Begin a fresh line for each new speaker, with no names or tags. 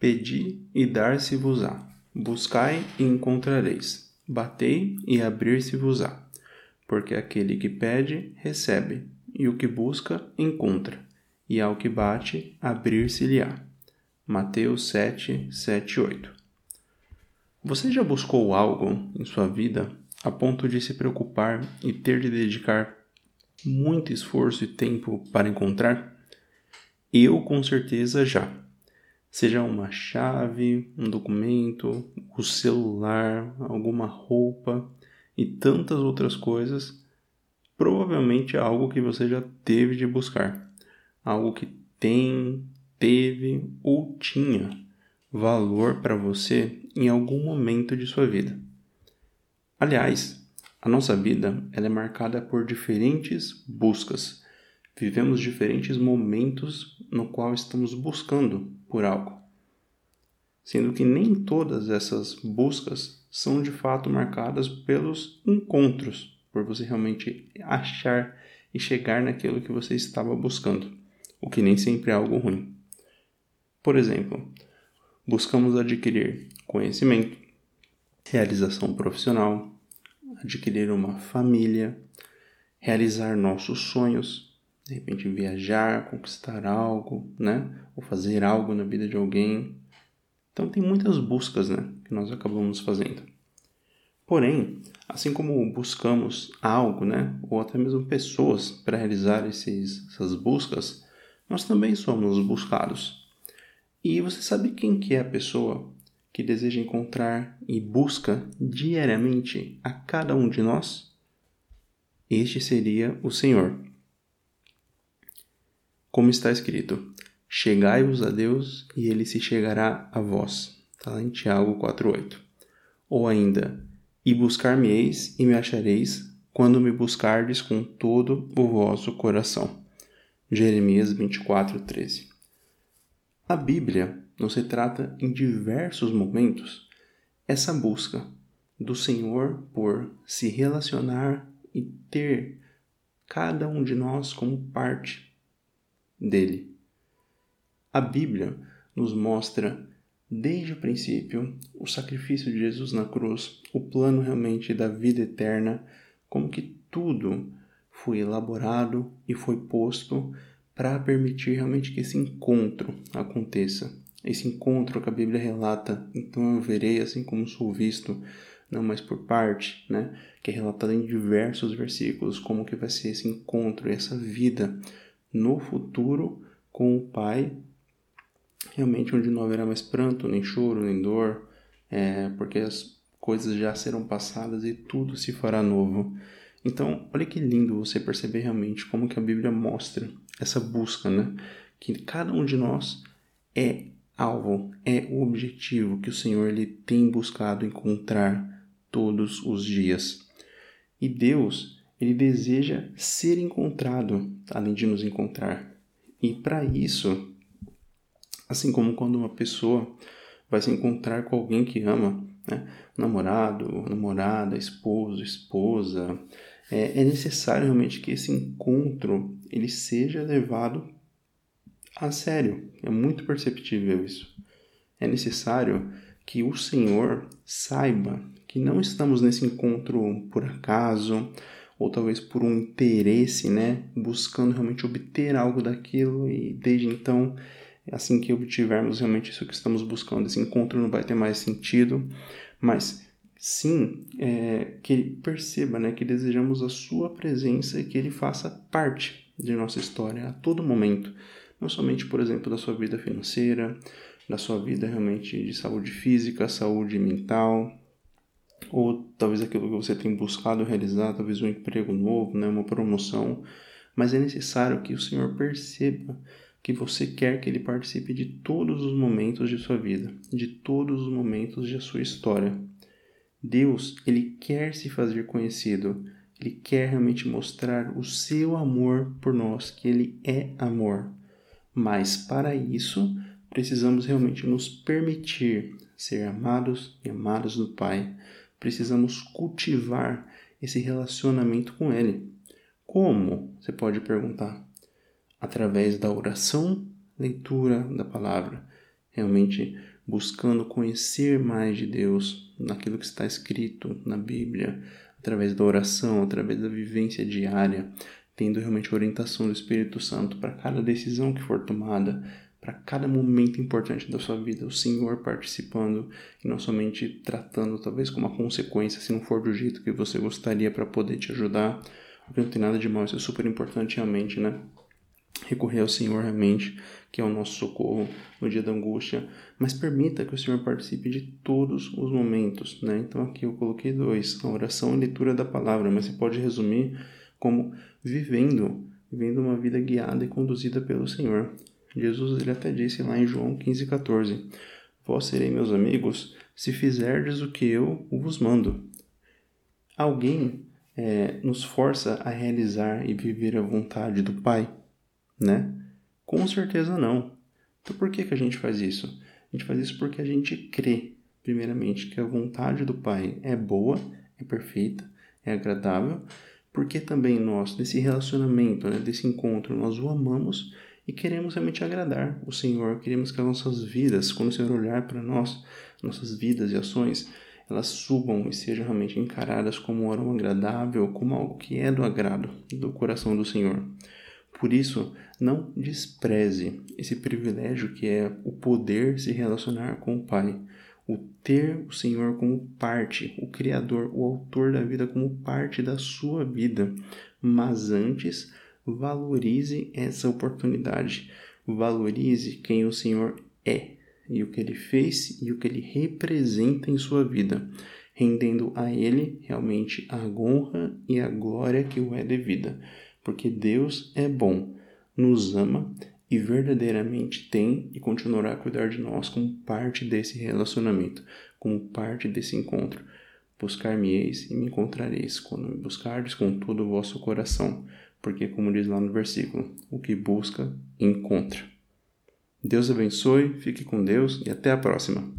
Pedi e dar-se-vos-á. Buscai e encontrareis. Batei e abrir-se-vos-á. Porque aquele que pede, recebe, e o que busca, encontra, e ao que bate, abrir-se-lhe-á. Mateus 7, 7, 8. Você já buscou algo em sua vida a ponto de se preocupar e ter de dedicar muito esforço e tempo para encontrar? Eu com certeza já. Seja uma chave, um documento, o celular, alguma roupa e tantas outras coisas, provavelmente é algo que você já teve de buscar. Algo que tem, teve ou tinha valor para você em algum momento de sua vida. Aliás, a nossa vida ela é marcada por diferentes buscas vivemos diferentes momentos no qual estamos buscando por algo, sendo que nem todas essas buscas são de fato marcadas pelos encontros, por você realmente achar e chegar naquilo que você estava buscando, o que nem sempre é algo ruim. Por exemplo, buscamos adquirir conhecimento, realização profissional, adquirir uma família, realizar nossos sonhos, de repente viajar, conquistar algo, né? Ou fazer algo na vida de alguém. Então tem muitas buscas, né, que nós acabamos fazendo. Porém, assim como buscamos algo, né, ou até mesmo pessoas para realizar esses, essas buscas, nós também somos buscados. E você sabe quem que é a pessoa que deseja encontrar e busca diariamente a cada um de nós? Este seria o Senhor como está escrito: Chegai-vos a Deus e ele se chegará a vós. Está lá em Tiago 4,8. Ou ainda: E buscar-me-eis e me achareis quando me buscardes com todo o vosso coração. Jeremias 24:13. A Bíblia nos retrata em diversos momentos essa busca do Senhor por se relacionar e ter cada um de nós como parte dele. A Bíblia nos mostra desde o princípio o sacrifício de Jesus na cruz, o plano realmente da vida eterna, como que tudo foi elaborado e foi posto para permitir realmente que esse encontro aconteça. Esse encontro que a Bíblia relata, então eu verei assim como sou visto, não mais por parte, né? Que é relatado em diversos versículos, como que vai ser esse encontro, essa vida no futuro com o Pai, realmente onde não haverá mais pranto, nem choro, nem dor, é, porque as coisas já serão passadas e tudo se fará novo. Então, olha que lindo você perceber realmente como que a Bíblia mostra essa busca, né? Que cada um de nós é alvo, é o objetivo que o Senhor ele tem buscado encontrar todos os dias. E Deus, ele deseja ser encontrado, além de nos encontrar. E para isso, assim como quando uma pessoa vai se encontrar com alguém que ama, né? namorado, namorada, esposo, esposa, é, é necessário realmente que esse encontro ele seja levado a sério. É muito perceptível isso. É necessário que o Senhor saiba que não estamos nesse encontro por acaso, ou talvez por um interesse, né, buscando realmente obter algo daquilo e desde então, assim que obtivermos realmente isso que estamos buscando, esse encontro não vai ter mais sentido, mas sim é, que ele perceba, né, que desejamos a sua presença e que ele faça parte de nossa história a todo momento, não somente, por exemplo, da sua vida financeira, da sua vida realmente de saúde física, saúde mental, ou talvez aquilo que você tem buscado realizar, talvez um emprego novo, né, uma promoção, mas é necessário que o Senhor perceba que você quer que ele participe de todos os momentos de sua vida, de todos os momentos de sua história. Deus, ele quer se fazer conhecido, ele quer realmente mostrar o seu amor por nós, que ele é amor. Mas para isso, precisamos realmente nos permitir ser amados e amados do Pai precisamos cultivar esse relacionamento com Ele. Como? Você pode perguntar. Através da oração, leitura da palavra realmente buscando conhecer mais de Deus naquilo que está escrito na Bíblia, através da oração, através da vivência diária, tendo realmente orientação do Espírito Santo para cada decisão que for tomada, para cada momento importante da sua vida, o Senhor participando e não somente tratando talvez como uma consequência, se não for do jeito que você gostaria para poder te ajudar, porque não tem nada de mal, isso é super importante realmente, né? Recorrer ao Senhor realmente, que é o nosso socorro no dia da angústia, mas permita que o Senhor participe de todos os momentos, né? Então aqui eu coloquei dois, a oração e a leitura da palavra, mas você pode resumir como vivendo, vivendo uma vida guiada e conduzida pelo Senhor. Jesus ele até disse lá em João 15,14: Vós serei meus amigos se fizerdes o que eu vos mando. Alguém é, nos força a realizar e viver a vontade do Pai, né? Com certeza não. Então por que, que a gente faz isso? A gente faz isso porque a gente crê, primeiramente, que a vontade do Pai é boa, é perfeita, é agradável porque também nós, nesse relacionamento, né, desse encontro, nós o amamos e queremos realmente agradar o Senhor, queremos que as nossas vidas, quando o Senhor olhar para nós, nossas vidas e ações, elas subam e sejam realmente encaradas como algo agradável, como algo que é do agrado do coração do Senhor. Por isso, não despreze esse privilégio que é o poder se relacionar com o Pai, o ter o Senhor como parte, o Criador, o Autor da vida como parte da sua vida. Mas antes, valorize essa oportunidade. Valorize quem o Senhor é e o que ele fez e o que ele representa em sua vida, rendendo a ele realmente a honra e a glória que o é devida, porque Deus é bom, nos ama e verdadeiramente tem e continuará a cuidar de nós como parte desse relacionamento, como parte desse encontro. Buscar-me-eis e me encontrareis quando me buscardes com todo o vosso coração, porque, como diz lá no versículo, o que busca, encontra. Deus abençoe, fique com Deus e até a próxima.